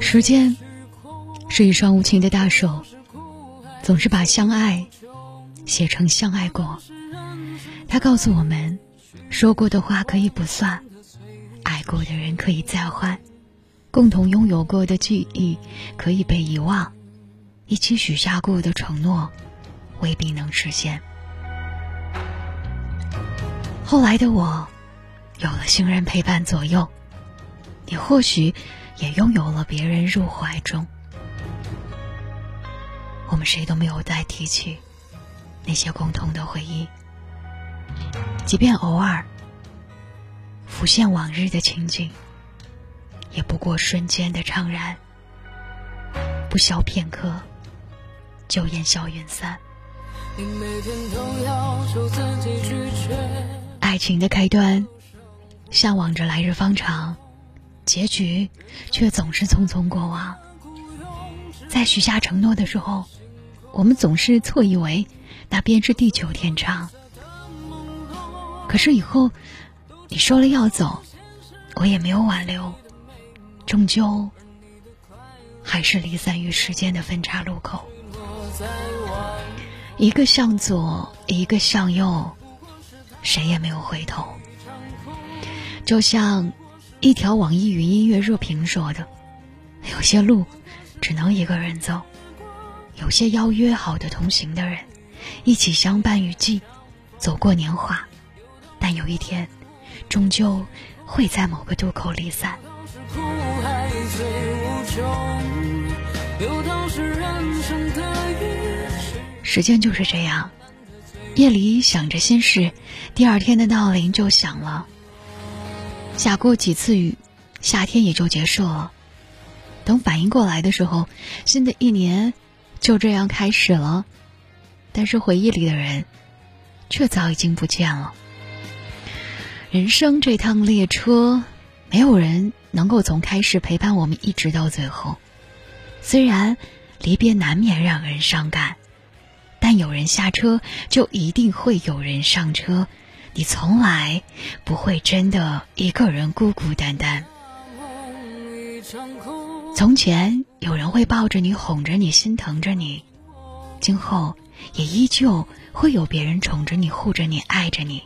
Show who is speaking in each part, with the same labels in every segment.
Speaker 1: 时间是一双无情的大手，总是把相爱写成相爱过。他告诉我们，说过的话可以不算，爱过的人可以再换，共同拥有过的记忆可以被遗忘，一起许下过的承诺未必能实现。后来的我，有了亲人陪伴左右，你或许。也拥有了别人入怀中，我们谁都没有再提起那些共同的回忆，即便偶尔浮现往日的情景，也不过瞬间的怅然，不消片刻，就烟消云散。爱情的开端，向往着来日方长。结局却总是匆匆过往。在许下承诺的时候，我们总是错以为那便是地久天长。可是以后你说了要走，我也没有挽留，终究还是离散于时间的分岔路口。一个向左，一个向右，谁也没有回头。就像。一条网易云音乐热评说的：“有些路只能一个人走，有些邀约好的同行的人，一起相伴雨季，走过年华，但有一天，终究会在某个渡口离散。”时间就是这样，夜里想着心事，第二天的闹铃就响了。下过几次雨，夏天也就结束了。等反应过来的时候，新的一年就这样开始了。但是回忆里的人，却早已经不见了。人生这趟列车，没有人能够从开始陪伴我们一直到最后。虽然离别难免让人伤感，但有人下车，就一定会有人上车。你从来不会真的一个人孤孤单单。从前有人会抱着你，哄着你，心疼着你；今后也依旧会有别人宠着你，护着你，爱着你。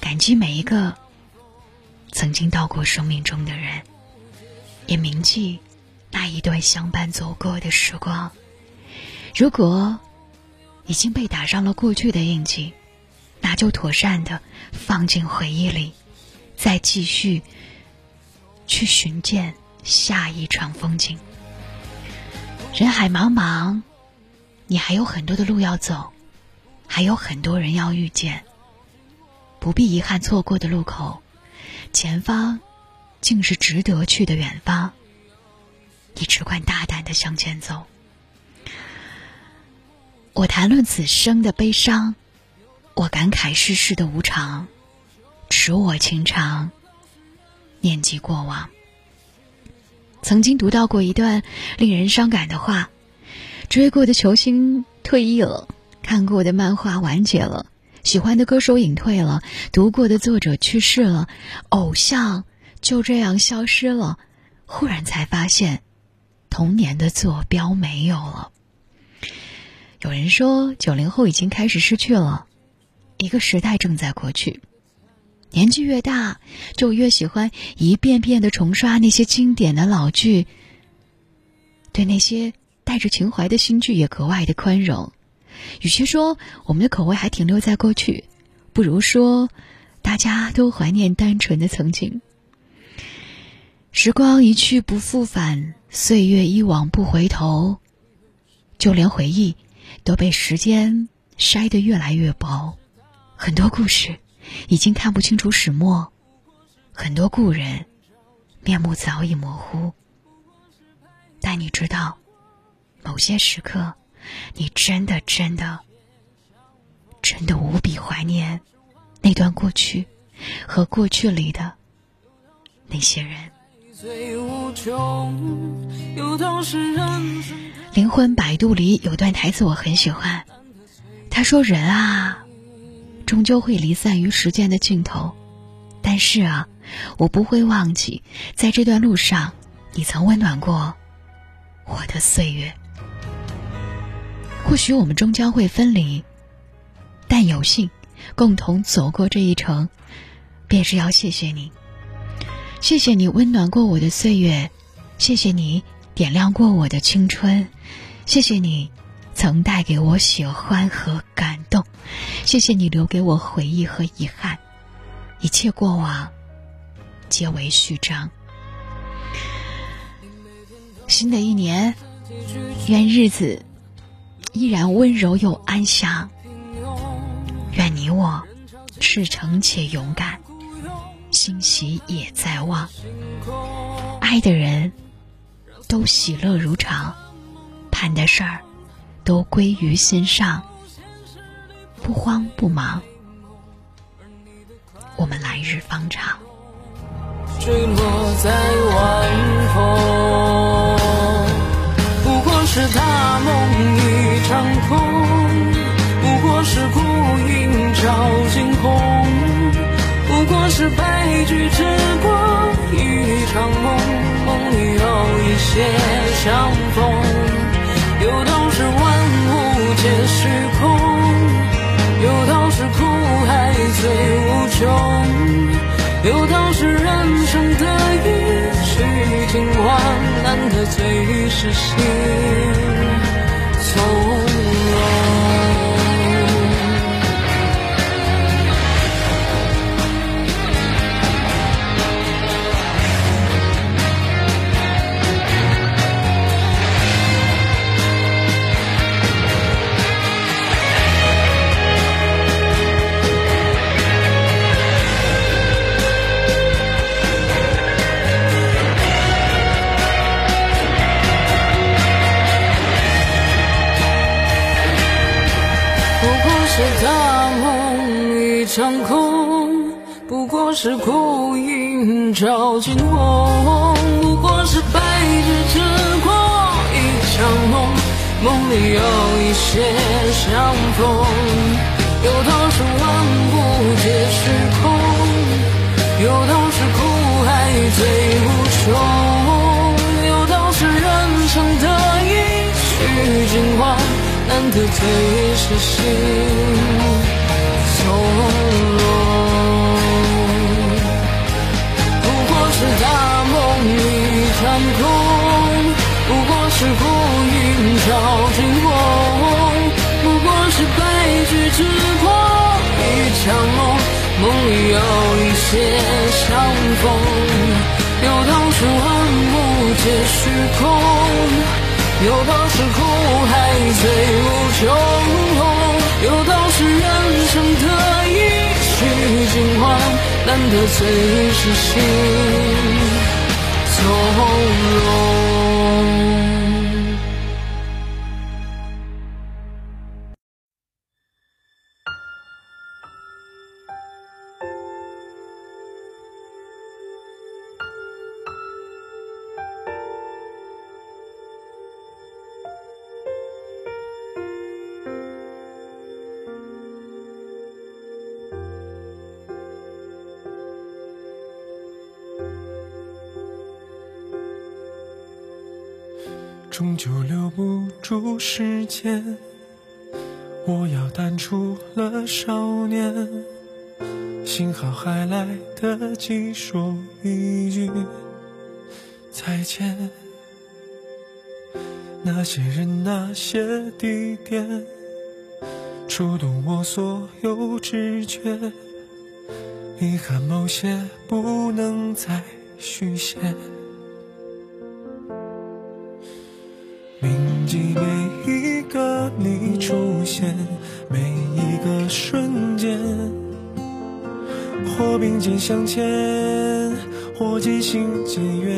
Speaker 1: 感激每一个曾经到过生命中的人，也铭记那一段相伴走过的时光。如果已经被打上了过去的印记。那就妥善的放进回忆里，再继续去寻见下一场风景。人海茫茫，你还有很多的路要走，还有很多人要遇见。不必遗憾错过的路口，前方竟是值得去的远方。你只管大胆的向前走。我谈论此生的悲伤。我感慨世事的无常，使我情长，念及过往。曾经读到过一段令人伤感的话：追过的球星退役了，看过的漫画完结了，喜欢的歌手隐退了，读过的作者去世了，偶像就这样消失了。忽然才发现，童年的坐标没有了。有人说，九零后已经开始失去了。一个时代正在过去，年纪越大，就越喜欢一遍遍的重刷那些经典的老剧。对那些带着情怀的新剧也格外的宽容。与其说我们的口味还停留在过去，不如说大家都怀念单纯的曾经。时光一去不复返，岁月一往不回头，就连回忆都被时间筛得越来越薄。很多故事已经看不清楚始末，很多故人面目早已模糊。但你知道，某些时刻，你真的、真的、真的无比怀念那段过去和过去里的那些人。灵魂摆渡里有段台词我很喜欢，他说：“人啊。”终究会离散于时间的尽头，但是啊，我不会忘记，在这段路上，你曾温暖过我的岁月。或许我们终将会分离，但有幸共同走过这一程，便是要谢谢你。谢谢你温暖过我的岁月，谢谢你点亮过我的青春，谢谢你曾带给我喜欢和感动，谢谢你留给我回忆和遗憾，一切过往皆为序章。新的一年，愿日子依然温柔又安详，愿你我赤诚且勇敢。欣喜也在望，爱的人都喜乐如常，盼的事儿都归于心上，不慌不忙，我们来日方长。
Speaker 2: 不过是大梦一场空，不过是孤影照惊鸿。不过是白驹之过一场梦，梦里有一些相逢。也是空，有道是苦海最无穷，有道是人生得意须尽欢，难得最是心。一场空，不过是孤影照惊鸿，不过是白驹之过一场梦，梦里有一些相逢。有道是万物皆虚空，有道是苦海最无穷，有道是人生得意须尽欢，难得最是心。从容，不过是大梦一场空，不过是孤影照惊鸿，不过是白驹之过一场梦，梦里有一些相逢。有道是万物皆虚空，有道是苦海最无穷，有道是人生得意须尽欢，难得最是心从容。终究留不住时间，我要淡出了少年，幸好还来得及说一句再见。那些人，那些地点，触动我所有知觉，遗憾某些不能再续写。记每一个你出现，每一个瞬间，或并肩向前，或渐行渐远。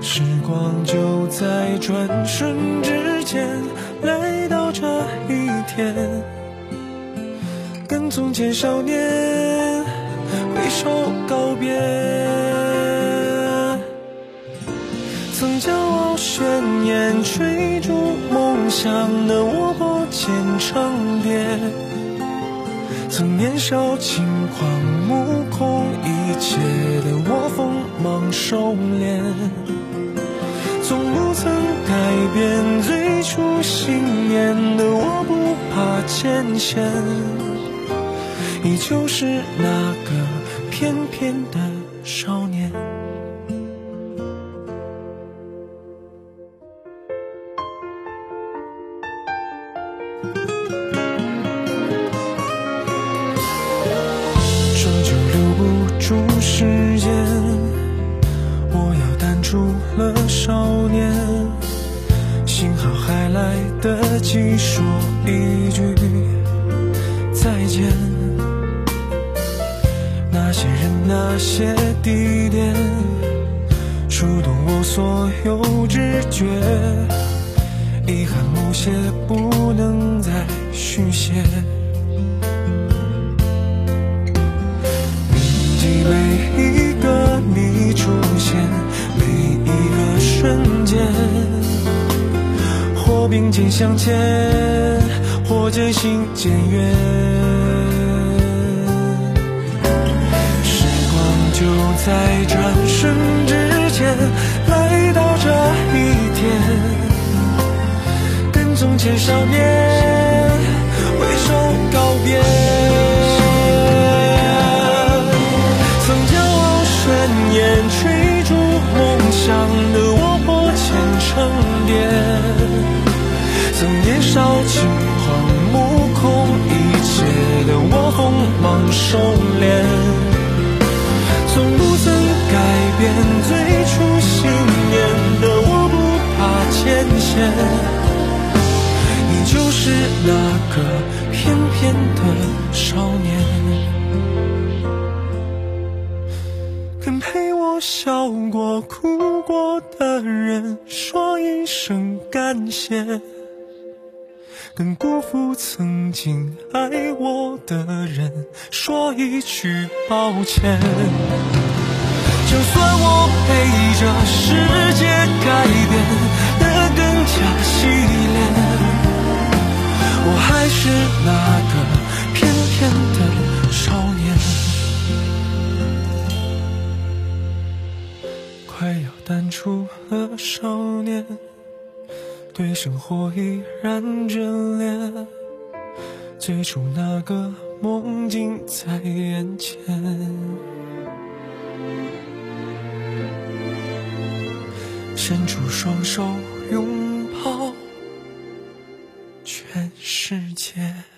Speaker 2: 时光就在转瞬之间来到这一天，跟从前少年挥手告别。曾骄傲宣言，追逐梦想的我，过千场别。曾年少轻狂目空，一切的我锋芒收敛，从不曾改变最初信念的我，不怕艰险，依旧是那个翩翩的少或并肩向前，或渐行渐远。时光就在转瞬之间来到这一天，跟从前少年收敛。从不曾改变最初信念的我，不怕艰险，你就是那个翩翩的少年。跟陪我笑过、哭过的人说一声感谢，跟辜负曾经爱我的人说一句抱歉。就算我被这世界改变的更加洗练，我还是那生活依然眷恋最初那个梦境在眼前。伸出双手拥抱全世界。